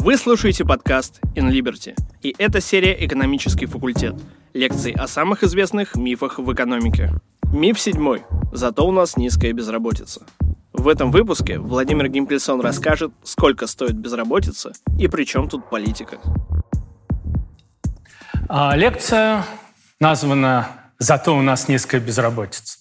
Вы слушаете подкаст In Liberty, и это серия «Экономический факультет» лекции о самых известных мифах в экономике. Миф седьмой. Зато у нас низкая безработица. В этом выпуске Владимир Гимпельсон расскажет, сколько стоит безработица и при чем тут политика. А, лекция названа «Зато у нас низкая безработица».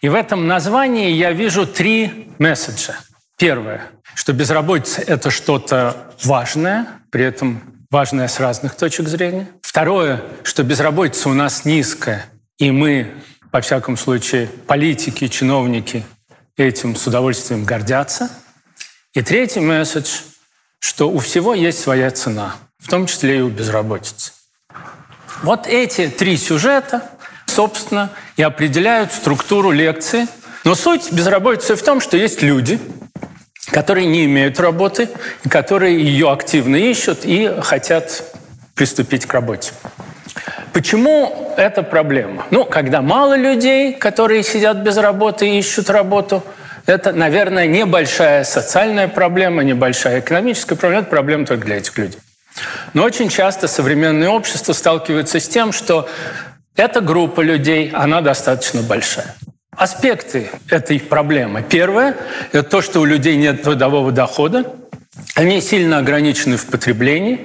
И в этом названии я вижу три месседжа. Первое, что безработица – это что-то важное, при этом важное с разных точек зрения. Второе, что безработица у нас низкая, и мы, во всяком случае, политики, чиновники этим с удовольствием гордятся. И третий месседж, что у всего есть своя цена, в том числе и у безработицы. Вот эти три сюжета, собственно, и определяют структуру лекции. Но суть безработицы в том, что есть люди, которые не имеют работы, и которые ее активно ищут и хотят приступить к работе. Почему это проблема? Ну, когда мало людей, которые сидят без работы и ищут работу, это, наверное, небольшая социальная проблема, небольшая экономическая проблема, это проблема только для этих людей. Но очень часто современное общество сталкивается с тем, что эта группа людей, она достаточно большая. Аспекты этой проблемы. Первое – это то, что у людей нет трудового дохода. Они сильно ограничены в потреблении.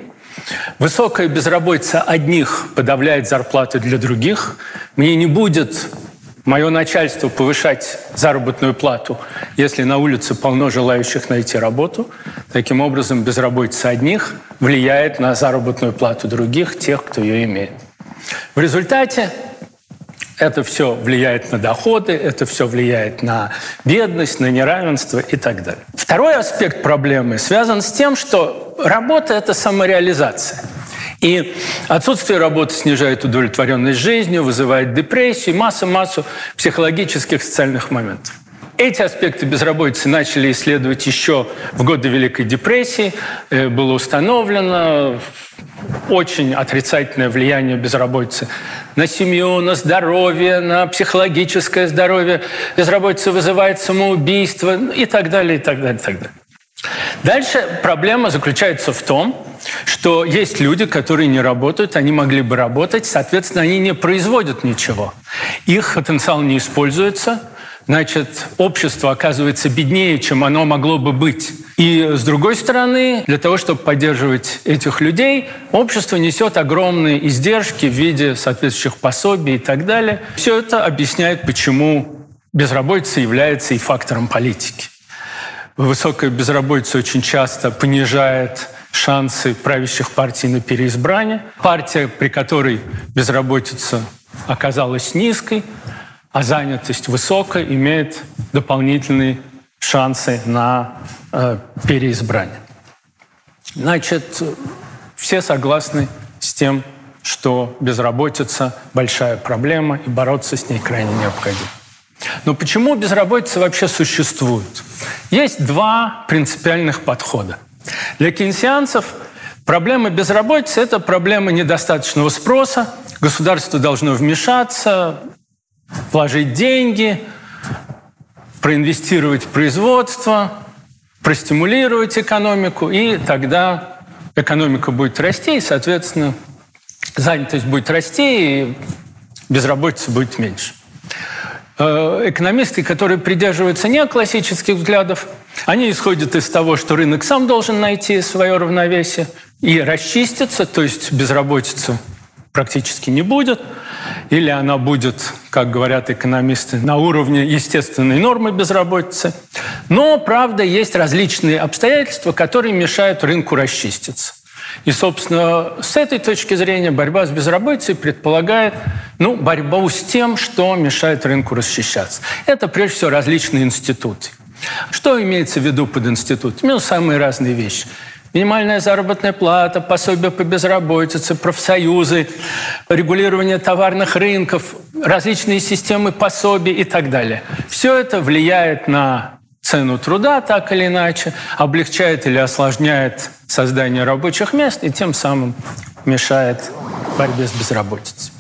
Высокая безработица одних подавляет зарплаты для других. Мне не будет мое начальство повышать заработную плату, если на улице полно желающих найти работу. Таким образом, безработица одних влияет на заработную плату других, тех, кто ее имеет. В результате это все влияет на доходы, это все влияет на бедность, на неравенство и так далее. Второй аспект проблемы связан с тем, что работа – это самореализация. И отсутствие работы снижает удовлетворенность жизнью, вызывает депрессию, массу-массу психологических социальных моментов. Эти аспекты безработицы начали исследовать еще в годы Великой депрессии. Э, было установлено очень отрицательное влияние безработицы на семью, на здоровье, на психологическое здоровье. Безработица вызывает самоубийство и так далее, и так далее, и так далее. Дальше проблема заключается в том, что есть люди, которые не работают, они могли бы работать, соответственно, они не производят ничего. Их потенциал не используется, значит, общество оказывается беднее, чем оно могло бы быть. И с другой стороны, для того, чтобы поддерживать этих людей, общество несет огромные издержки в виде соответствующих пособий и так далее. Все это объясняет, почему безработица является и фактором политики. Высокая безработица очень часто понижает шансы правящих партий на переизбрание. Партия, при которой безработица оказалась низкой, а занятость высокая, имеет дополнительные шансы на э, переизбрание. Значит, все согласны с тем, что безработица – большая проблема, и бороться с ней крайне необходимо. Но почему безработица вообще существует? Есть два принципиальных подхода. Для кейнсианцев проблема безработицы – это проблема недостаточного спроса, государство должно вмешаться, вложить деньги, проинвестировать в производство, простимулировать экономику, и тогда экономика будет расти, и, соответственно, занятость будет расти, и безработица будет меньше. Э, экономисты, которые придерживаются неоклассических взглядов, они исходят из того, что рынок сам должен найти свое равновесие и расчиститься, то есть безработицы практически не будет, или она будет, как говорят экономисты, на уровне естественной нормы безработицы. Но, правда, есть различные обстоятельства, которые мешают рынку расчиститься. И, собственно, с этой точки зрения борьба с безработицей предполагает ну, борьбу с тем, что мешает рынку расчищаться. Это, прежде всего, различные институты. Что имеется в виду под институт? Ну, самые разные вещи. Минимальная заработная плата, пособие по безработице, профсоюзы, регулирование товарных рынков, различные системы пособий и так далее. Все это влияет на цену труда так или иначе, облегчает или осложняет создание рабочих мест и тем самым мешает борьбе с безработицей.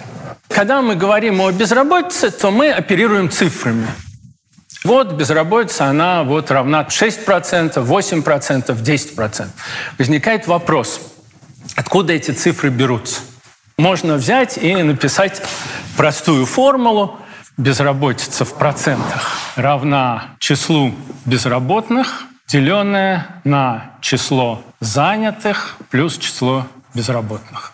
Когда мы говорим о безработице, то мы оперируем цифрами. Вот безработица, она вот равна 6%, 8%, 10%. Возникает вопрос, откуда эти цифры берутся? Можно взять и написать простую формулу. Безработица в процентах равна числу безработных, деленное на число занятых плюс число безработных.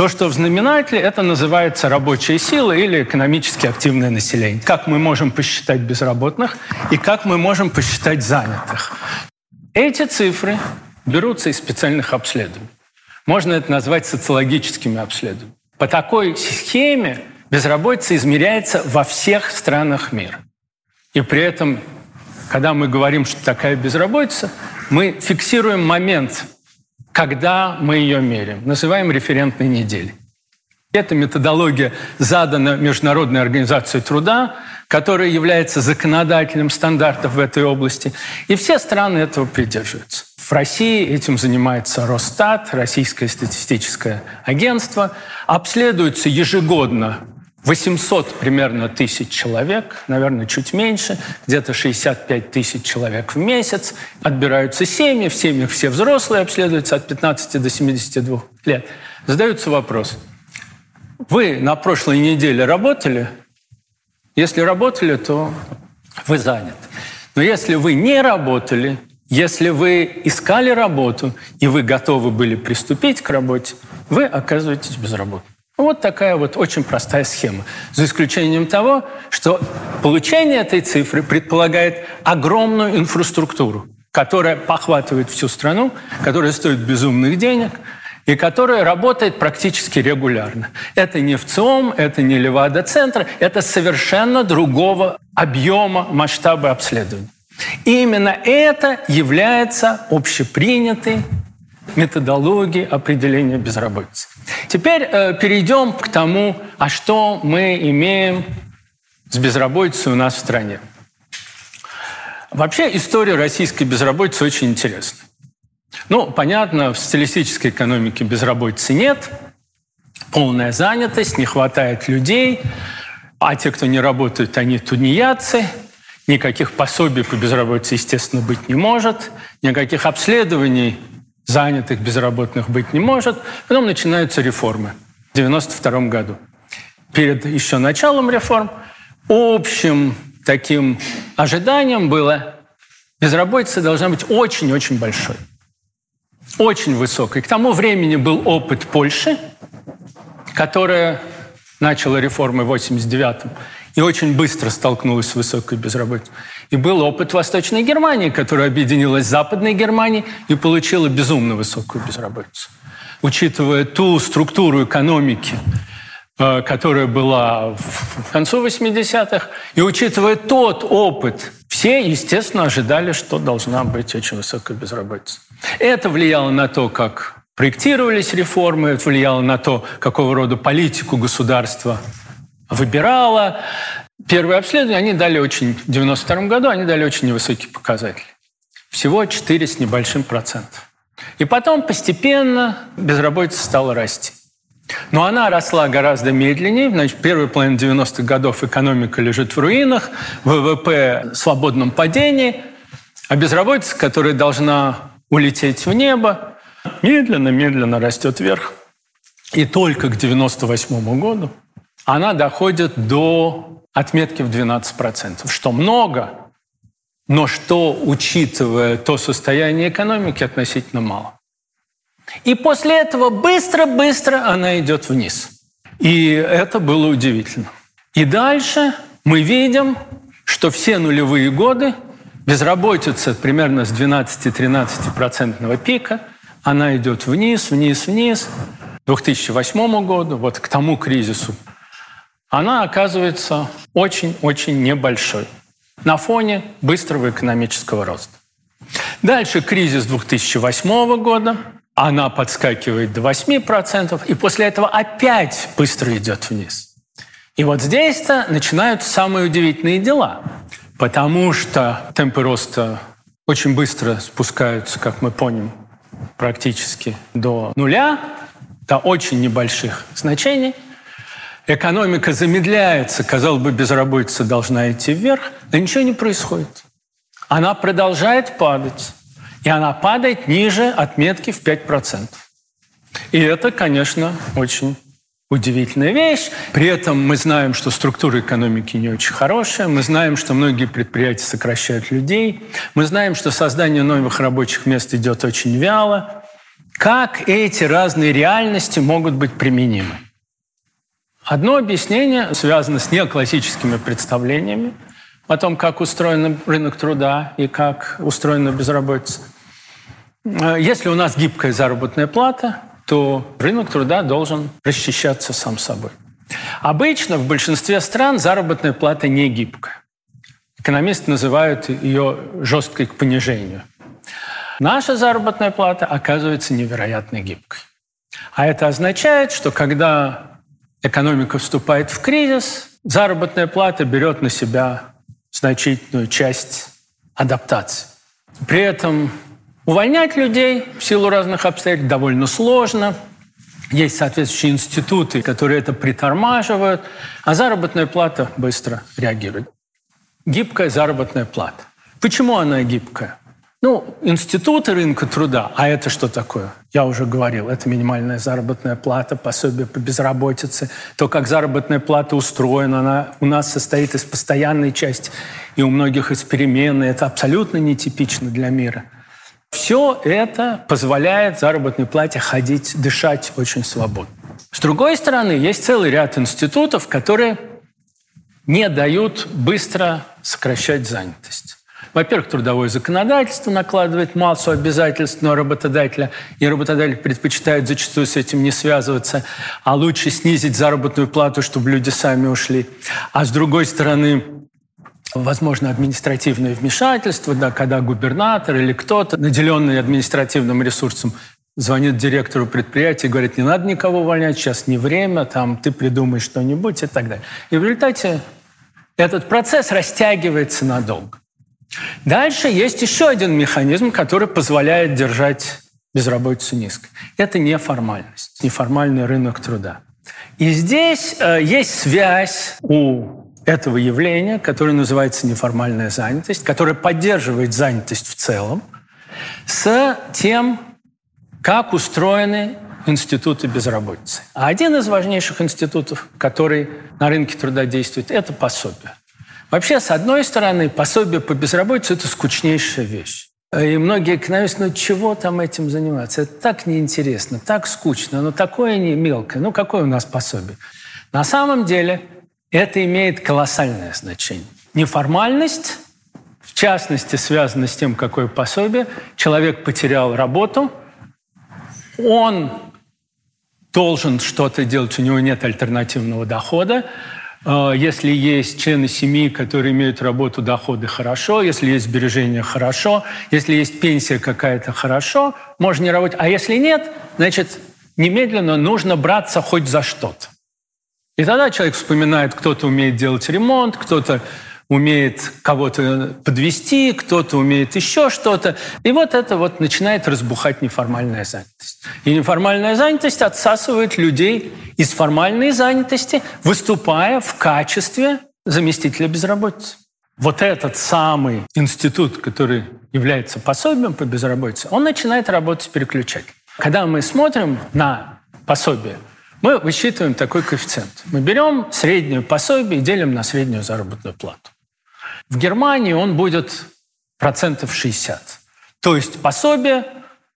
То, что в знаменателе, это называется рабочая сила или экономически активное население. Как мы можем посчитать безработных и как мы можем посчитать занятых. Эти цифры берутся из специальных обследований. Можно это назвать социологическими обследованиями. По такой схеме безработица измеряется во всех странах мира. И при этом, когда мы говорим, что такая безработица, мы фиксируем момент когда мы ее меряем. Называем референтной неделей. Эта методология задана Международной организацией труда, которая является законодателем стандартов в этой области, и все страны этого придерживаются. В России этим занимается Росстат, Российское статистическое агентство. Обследуются ежегодно 800 примерно тысяч человек, наверное, чуть меньше, где-то 65 тысяч человек в месяц. Отбираются семьи, в семьях все взрослые обследуются от 15 до 72 лет. Задается вопрос. Вы на прошлой неделе работали? Если работали, то вы заняты. Но если вы не работали, если вы искали работу и вы готовы были приступить к работе, вы оказываетесь безработным. Вот такая вот очень простая схема. За исключением того, что получение этой цифры предполагает огромную инфраструктуру, которая похватывает всю страну, которая стоит безумных денег и которая работает практически регулярно. Это не ВЦИОМ, это не Левада-центр, это совершенно другого объема масштаба обследования. И именно это является общепринятой методологией определения безработицы. Теперь э, перейдем к тому, а что мы имеем с безработицей у нас в стране. Вообще история российской безработицы очень интересна. Ну, понятно, в социалистической экономике безработицы нет, полная занятость, не хватает людей, а те, кто не работают, они тунеядцы, никаких пособий по безработице, естественно, быть не может, никаких обследований занятых, безработных быть не может. Потом начинаются реформы в 1992 году. Перед еще началом реформ общим таким ожиданием было, безработица должна быть очень-очень большой, очень высокой. К тому времени был опыт Польши, которая начала реформы в 1989 и очень быстро столкнулась с высокой безработицей. И был опыт Восточной Германии, которая объединилась с Западной Германией и получила безумно высокую безработицу. Учитывая ту структуру экономики, э, которая была в концу 80-х, и учитывая тот опыт, все, естественно, ожидали, что должна быть очень высокая безработица. Это влияло на то, как проектировались реформы, это влияло на то, какого рода политику государство выбирало. Первые обследования, они дали очень, в 92 году они дали очень невысокие показатели. Всего 4 с небольшим процентов. И потом постепенно безработица стала расти. Но она росла гораздо медленнее. Значит, первый половина 90-х годов экономика лежит в руинах, ВВП в свободном падении, а безработица, которая должна улететь в небо, медленно-медленно растет вверх. И только к 98 году она доходит до отметки в 12%, что много, но что, учитывая то состояние экономики, относительно мало. И после этого быстро-быстро она идет вниз. И это было удивительно. И дальше мы видим, что все нулевые годы безработица примерно с 12-13% пика, она идет вниз, вниз, вниз. К 2008 году, вот к тому кризису, она оказывается очень-очень небольшой на фоне быстрого экономического роста. Дальше кризис 2008 года, она подскакивает до 8%, и после этого опять быстро идет вниз. И вот здесь-то начинаются самые удивительные дела, потому что темпы роста очень быстро спускаются, как мы помним, практически до нуля, до очень небольших значений – экономика замедляется, казалось бы, безработица должна идти вверх, но ничего не происходит. Она продолжает падать, и она падает ниже отметки в 5%. И это, конечно, очень удивительная вещь. При этом мы знаем, что структура экономики не очень хорошая, мы знаем, что многие предприятия сокращают людей, мы знаем, что создание новых рабочих мест идет очень вяло. Как эти разные реальности могут быть применимы? Одно объяснение связано с неоклассическими представлениями о том, как устроен рынок труда и как устроена безработица. Если у нас гибкая заработная плата, то рынок труда должен расчищаться сам собой. Обычно в большинстве стран заработная плата не гибкая. Экономисты называют ее жесткой к понижению. Наша заработная плата оказывается невероятно гибкой. А это означает, что когда экономика вступает в кризис, заработная плата берет на себя значительную часть адаптации. При этом Увольнять людей в силу разных обстоятельств довольно сложно. Есть соответствующие институты, которые это притормаживают, а заработная плата быстро реагирует. Гибкая заработная плата. Почему она гибкая? Ну, институты рынка труда, а это что такое? Я уже говорил, это минимальная заработная плата, пособие по безработице. То, как заработная плата устроена, она у нас состоит из постоянной части и у многих из переменной. Это абсолютно нетипично для мира – все это позволяет заработной плате ходить, дышать очень свободно. С другой стороны, есть целый ряд институтов, которые не дают быстро сокращать занятость. Во-первых, трудовое законодательство накладывает массу обязательств на работодателя, и работодатель предпочитает зачастую с этим не связываться, а лучше снизить заработную плату, чтобы люди сами ушли. А с другой стороны, возможно, административное вмешательство, да, когда губернатор или кто-то, наделенный административным ресурсом, звонит директору предприятия и говорит, не надо никого увольнять, сейчас не время, там, ты придумай что-нибудь и так далее. И в результате этот процесс растягивается надолго. Дальше есть еще один механизм, который позволяет держать безработицу низкой. Это неформальность, неформальный рынок труда. И здесь э, есть связь у этого явления, которое называется неформальная занятость, которое поддерживает занятость в целом, с тем, как устроены институты безработицы. А один из важнейших институтов, который на рынке труда действует, это пособие. Вообще, с одной стороны, пособие по безработице – это скучнейшая вещь. И многие экономисты, ну чего там этим заниматься? Это так неинтересно, так скучно, ну такое не мелкое, ну какое у нас пособие? На самом деле это имеет колоссальное значение. Неформальность, в частности, связана с тем, какое пособие. Человек потерял работу, он должен что-то делать, у него нет альтернативного дохода. А, если есть члены семьи, которые имеют работу, доходы – хорошо. Если есть сбережения – хорошо. Если есть пенсия какая-то – хорошо. Можно не работать. А если нет, значит, немедленно нужно браться хоть за что-то. И тогда человек вспоминает, кто-то умеет делать ремонт, кто-то умеет кого-то подвести, кто-то умеет еще что-то. И вот это вот начинает разбухать неформальная занятость. И неформальная занятость отсасывает людей из формальной занятости, выступая в качестве заместителя безработицы. Вот этот самый институт, который является пособием по безработице, он начинает работать переключать. Когда мы смотрим на пособие, мы высчитываем такой коэффициент. Мы берем среднюю пособие и делим на среднюю заработную плату. В Германии он будет процентов 60. То есть пособие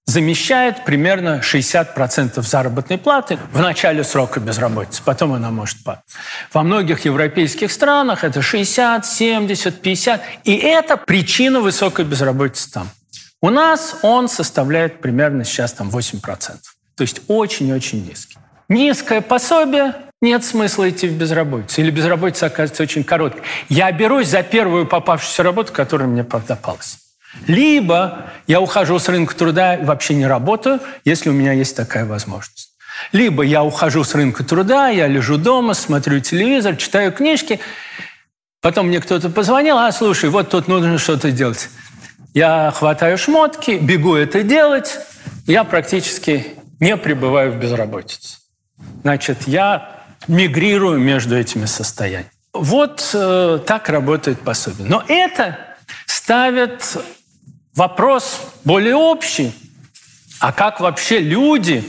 замещает примерно 60% заработной платы в начале срока безработицы, потом она может падать. Во многих европейских странах это 60, 70, 50, и это причина высокой безработицы там. У нас он составляет примерно сейчас там 8%. То есть очень-очень низкий низкое пособие, нет смысла идти в безработицу. Или безработица оказывается очень короткой. Я берусь за первую попавшуюся работу, которая мне попалась. Либо я ухожу с рынка труда и вообще не работаю, если у меня есть такая возможность. Либо я ухожу с рынка труда, я лежу дома, смотрю телевизор, читаю книжки, потом мне кто-то позвонил, а слушай, вот тут нужно что-то делать. Я хватаю шмотки, бегу это делать, я практически не пребываю в безработице. Значит, я мигрирую между этими состояниями. Вот э, так работает пособие. Но это ставит вопрос более общий. А как вообще люди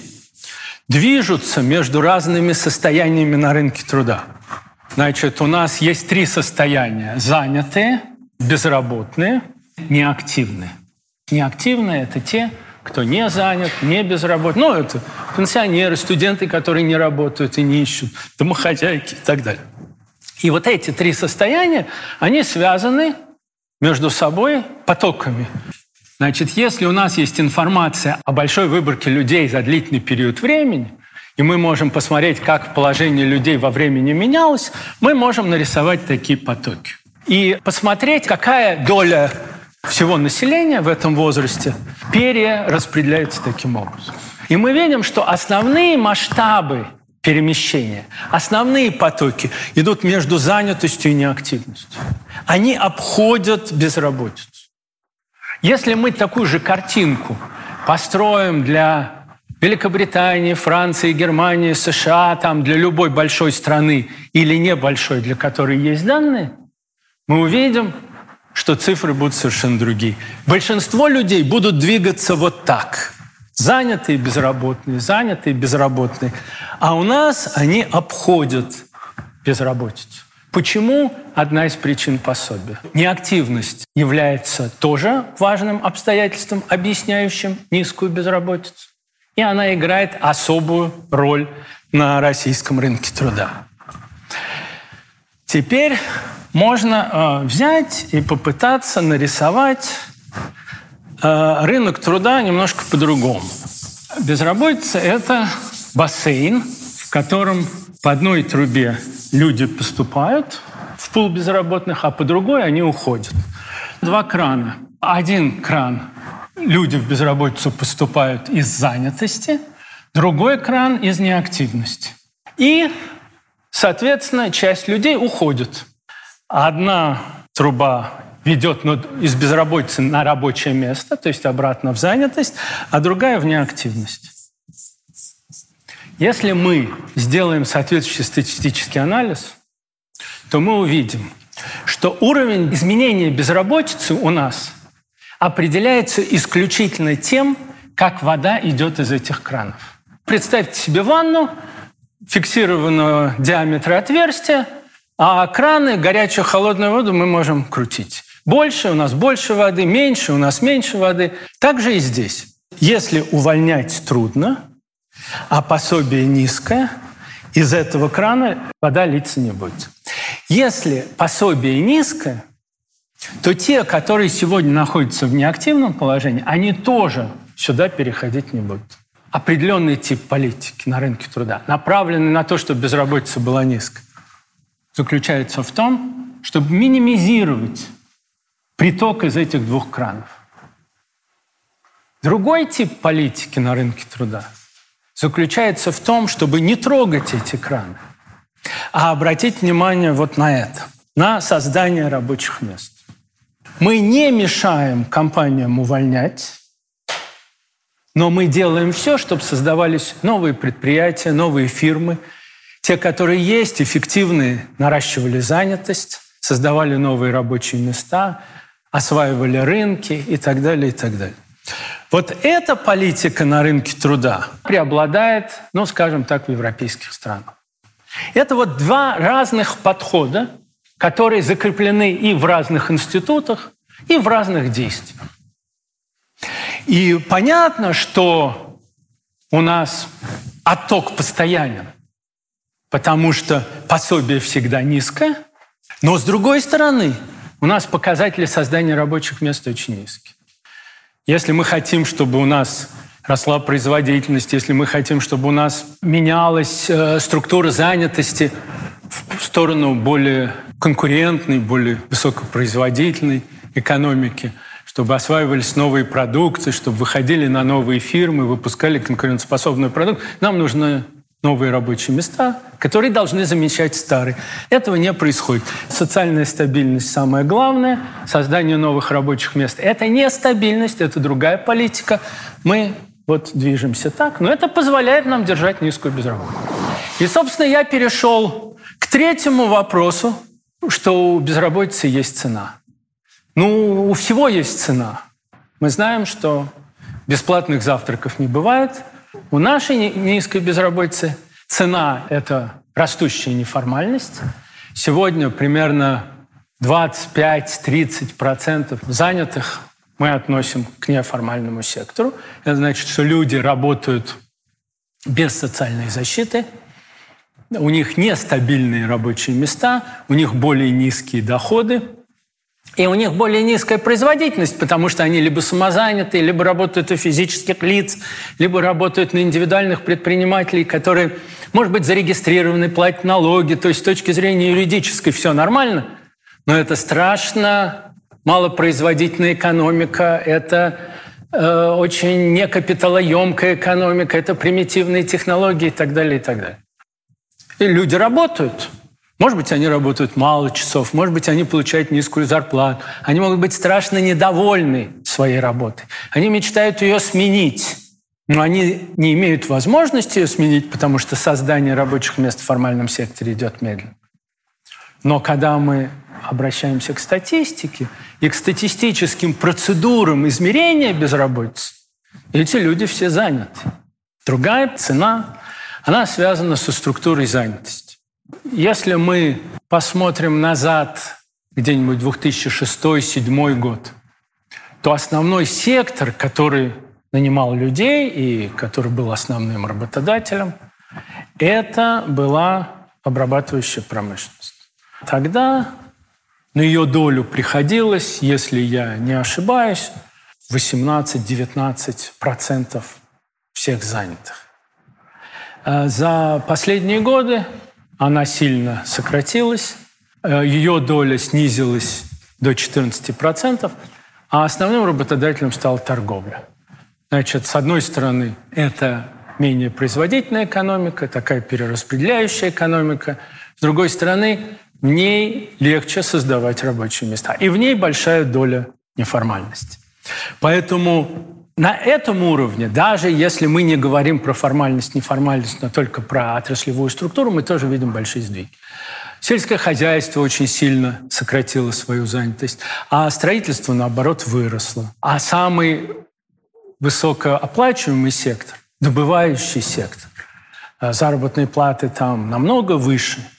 движутся между разными состояниями на рынке труда? Значит, у нас есть три состояния. Занятые, безработные, неактивные. Неактивные – это те, кто не занят, не безработный. Ну, это пенсионеры, студенты, которые не работают и не ищут, домохозяйки и так далее. И вот эти три состояния, они связаны между собой потоками. Значит, если у нас есть информация о большой выборке людей за длительный период времени, и мы можем посмотреть, как положение людей во времени менялось, мы можем нарисовать такие потоки. И посмотреть, какая доля всего населения в этом возрасте перераспределяется таким образом. И мы видим, что основные масштабы перемещения, основные потоки идут между занятостью и неактивностью. Они обходят безработицу. Если мы такую же картинку построим для Великобритании, Франции, Германии, США, там, для любой большой страны или небольшой, для которой есть данные, мы увидим, что цифры будут совершенно другие. Большинство людей будут двигаться вот так. Занятые, безработные, занятые, безработные. А у нас они обходят безработицу. Почему? Одна из причин пособия. Неактивность является тоже важным обстоятельством, объясняющим низкую безработицу. И она играет особую роль на российском рынке труда. Теперь можно э, взять и попытаться нарисовать э, рынок труда немножко по-другому. Безработица – это бассейн, в котором по одной трубе люди поступают в пул безработных, а по другой они уходят. Два крана. Один кран – люди в безработицу поступают из занятости, другой кран – из неактивности. И, соответственно, часть людей уходит. Одна труба ведет из безработицы на рабочее место, то есть обратно в занятость, а другая в неактивность. Если мы сделаем соответствующий статистический анализ, то мы увидим, что уровень изменения безработицы у нас определяется исключительно тем, как вода идет из этих кранов. Представьте себе ванну, фиксированного диаметра отверстия, а краны, горячую, холодную воду мы можем крутить. Больше у нас больше воды, меньше у нас меньше воды. Так же и здесь. Если увольнять трудно, а пособие низкое, из этого крана вода литься не будет. Если пособие низкое, то те, которые сегодня находятся в неактивном положении, они тоже сюда переходить не будут. Определенный тип политики на рынке труда, направленный на то, чтобы безработица была низкой, заключается в том, чтобы минимизировать приток из этих двух кранов. Другой тип политики на рынке труда – заключается в том, чтобы не трогать эти краны, а обратить внимание вот на это, на создание рабочих мест. Мы не мешаем компаниям увольнять, но мы делаем все, чтобы создавались новые предприятия, новые фирмы, те, которые есть, эффективные, наращивали занятость, создавали новые рабочие места, осваивали рынки и так далее, и так далее. Вот эта политика на рынке труда преобладает, ну, скажем так, в европейских странах. Это вот два разных подхода, которые закреплены и в разных институтах, и в разных действиях. И понятно, что у нас отток постоянен, потому что пособие всегда низкое, но с другой стороны, у нас показатели создания рабочих мест очень низкие. Если мы хотим, чтобы у нас росла производительность, если мы хотим, чтобы у нас менялась э, структура занятости в сторону более конкурентной, более высокопроизводительной экономики, чтобы осваивались новые продукты, чтобы выходили на новые фирмы, выпускали конкурентоспособный продукт, нам нужно новые рабочие места, которые должны замещать старые. Этого не происходит. Социальная стабильность самое главное, создание новых рабочих мест. Это не стабильность, это другая политика. Мы вот движемся так, но это позволяет нам держать низкую безработицу. И, собственно, я перешел к третьему вопросу, что у безработицы есть цена. Ну, у всего есть цена. Мы знаем, что бесплатных завтраков не бывает. У нашей низкой безработицы цена – это растущая неформальность. Сегодня примерно 25-30% занятых мы относим к неформальному сектору. Это значит, что люди работают без социальной защиты, у них нестабильные рабочие места, у них более низкие доходы, и у них более низкая производительность, потому что они либо самозаняты, либо работают у физических лиц, либо работают на индивидуальных предпринимателей, которые, может быть, зарегистрированы, платят налоги. То есть с точки зрения юридической все нормально, но это страшно малопроизводительная экономика, это э, очень некапиталоемкая экономика, это примитивные технологии и так далее, и так далее. И люди работают. Может быть, они работают мало часов, может быть, они получают низкую зарплату. Они могут быть страшно недовольны своей работой. Они мечтают ее сменить. Но они не имеют возможности ее сменить, потому что создание рабочих мест в формальном секторе идет медленно. Но когда мы обращаемся к статистике и к статистическим процедурам измерения безработицы, эти люди все заняты. Другая цена, она связана со структурой занятости. Если мы посмотрим назад, где-нибудь 2006-2007 год, то основной сектор, который нанимал людей и который был основным работодателем, это была обрабатывающая промышленность. Тогда на ее долю приходилось, если я не ошибаюсь, 18-19% всех занятых. Э, за последние годы она сильно сократилась, э, ее доля снизилась до 14%, а основным работодателем стала торговля. Значит, с одной стороны, это менее производительная экономика, такая перераспределяющая экономика. С другой стороны, в ней легче создавать рабочие места. И в ней большая доля неформальности. Поэтому на этом уровне, даже если мы не говорим про формальность, неформальность, но только про отраслевую структуру, мы тоже видим большие сдвиги. Сельское хозяйство очень сильно сократило свою занятость, а строительство, наоборот, выросло. А самый высокооплачиваемый сектор, добывающий сектор, э, заработные платы там намного выше –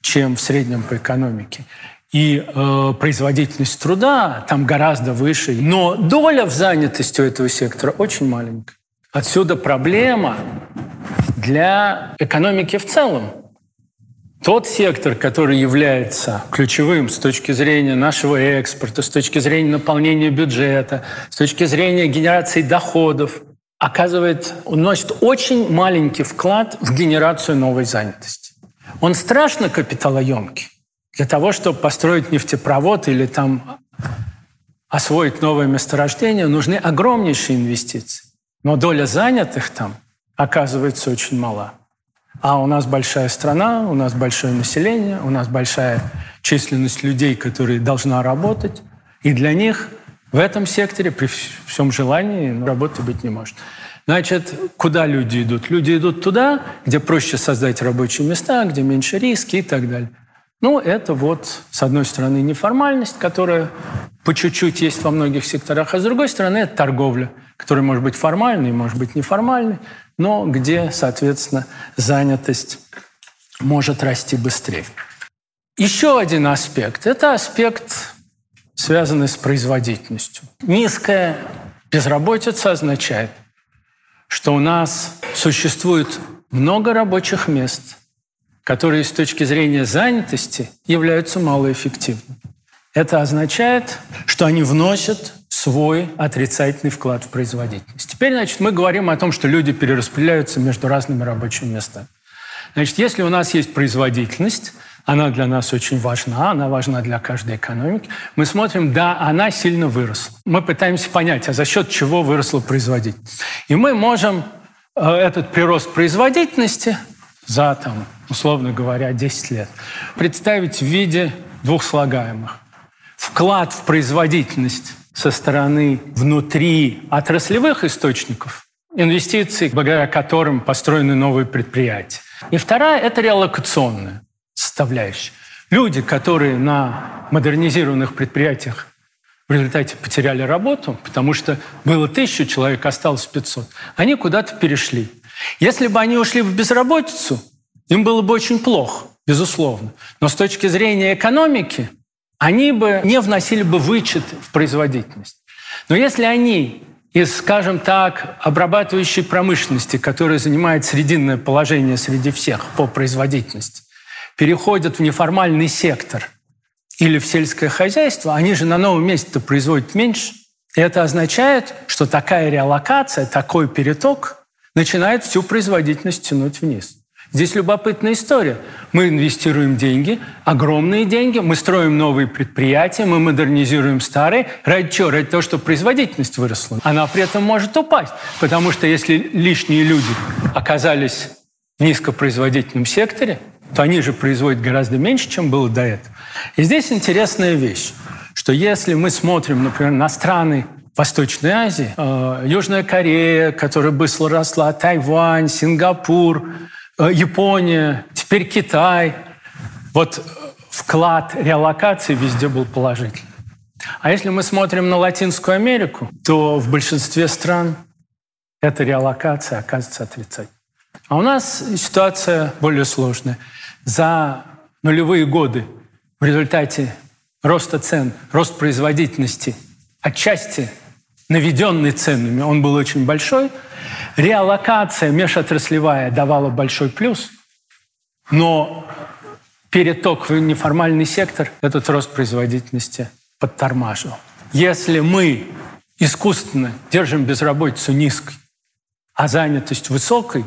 чем в среднем по экономике. И э, производительность труда там гораздо выше. Но доля в занятости у этого сектора очень маленькая. Отсюда проблема для экономики в целом. Тот сектор, который является ключевым с точки зрения нашего экспорта, с точки зрения наполнения бюджета, с точки зрения генерации доходов, оказывает, уносит очень маленький вклад в генерацию новой занятости. Он страшно капиталоемкий. Для того, чтобы построить нефтепровод или там освоить новое месторождение, нужны огромнейшие инвестиции. Но доля занятых там оказывается очень мала. А у нас большая страна, у нас большое население, у нас большая численность людей, которые должна работать. И для них в этом секторе при всем желании работы быть не может. Значит, куда люди идут? Люди идут туда, где проще создать рабочие места, где меньше риски и так далее. Ну, это вот, с одной стороны, неформальность, которая по чуть-чуть есть во многих секторах, а с другой стороны, это торговля, которая может быть формальной, может быть неформальной, но где, соответственно, занятость может расти быстрее. Еще один аспект – это аспект, связанный с производительностью. Низкая безработица означает – что у нас существует много рабочих мест, которые с точки зрения занятости являются малоэффективными. Это означает, что они вносят свой отрицательный вклад в производительность. Теперь, значит, мы говорим о том, что люди перераспределяются между разными рабочими местами. Значит, если у нас есть производительность, она для нас очень важна, она важна для каждой экономики. Мы смотрим, да, она сильно выросла. Мы пытаемся понять, а за счет чего выросла производительность. И мы можем э, этот прирост производительности за, там, условно говоря, 10 лет представить в виде двух слагаемых. Вклад в производительность со стороны внутри отраслевых источников, инвестиций, благодаря которым построены новые предприятия И вторая – это реалокационная составляющая. Люди, которые на модернизированных предприятиях в результате потеряли работу, потому что было тысячу человек, осталось 500, они куда-то перешли. Если бы они ушли в безработицу, им было бы очень плохо, безусловно. Но с точки зрения экономики, они бы не вносили бы вычет в производительность. Но если они из, скажем так, обрабатывающей промышленности, которая занимает срединное положение среди всех по производительности, переходят в неформальный сектор или в сельское хозяйство, они же на новом месте-то производят меньше. И это означает, что такая реалокация, такой переток начинает всю производительность тянуть вниз. Здесь любопытная история. Мы инвестируем деньги, огромные деньги, мы строим новые предприятия, мы модернизируем старые. Ради чего? Ради того, чтобы производительность выросла. Она при этом может упасть, потому что если лишние люди оказались в низкопроизводительном секторе, то они же производят гораздо меньше, чем было до этого. И здесь интересная вещь, что если мы смотрим, например, на страны Восточной Азии, э, Южная Корея, которая быстро росла, Тайвань, Сингапур, Э, Япония, теперь Китай. Вот вклад реалокации везде был положительный. А если мы смотрим на Латинскую Америку, то в большинстве стран эта реалокация оказывается отрицательной. А у нас ситуация более сложная. За нулевые годы в результате роста цен, рост производительности, отчасти наведенный ценами, он был очень большой – Реалокация межотраслевая давала большой плюс, но переток в неформальный сектор этот рост производительности подтормаживал. Если мы искусственно держим безработицу низкой, а занятость высокой,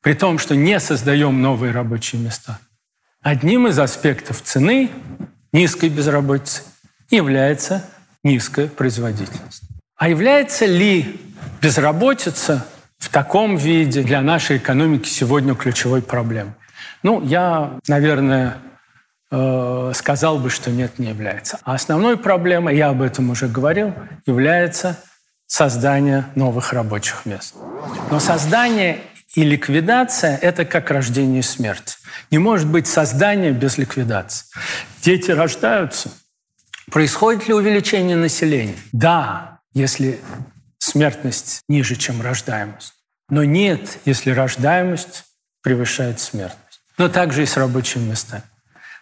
при том, что не создаем новые рабочие места, одним из аспектов цены низкой безработицы является низкая производительность. А является ли безработица в таком виде для нашей экономики сегодня ключевой проблемой? Ну, я, наверное, э, сказал бы, что нет, не является. А основной проблемой, я об этом уже говорил, является создание новых рабочих мест. Но создание и ликвидация – это как рождение и смерть. Не может быть создания без ликвидации. Дети рождаются. Происходит ли увеличение населения? Да, если смертность ниже, чем рождаемость. Но нет, если рождаемость превышает смертность. Но также и с рабочими местами.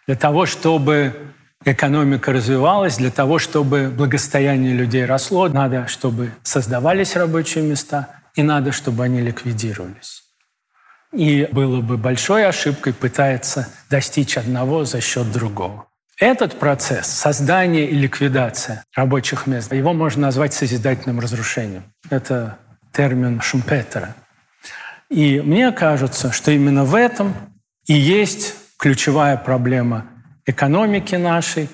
Для того, чтобы экономика развивалась, для того, чтобы благосостояние людей росло, надо, чтобы создавались рабочие места, и надо, чтобы они ликвидировались. И было бы большой ошибкой пытаться достичь одного за счет другого. Этот процесс создания и ликвидация рабочих мест, его можно назвать созидательным разрушением. Это термин Шумпетера. И мне кажется, что именно в этом и есть ключевая проблема экономики нашей,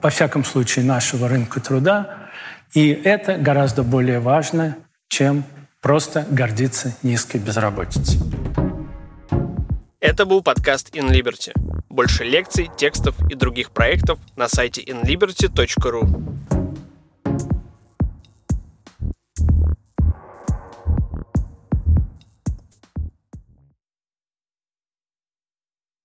во всяком случае нашего рынка труда. И это гораздо более важно, чем просто гордиться низкой безработицей. Это был подкаст In Liberty. Больше лекций, текстов и других проектов на сайте inliberty.ru.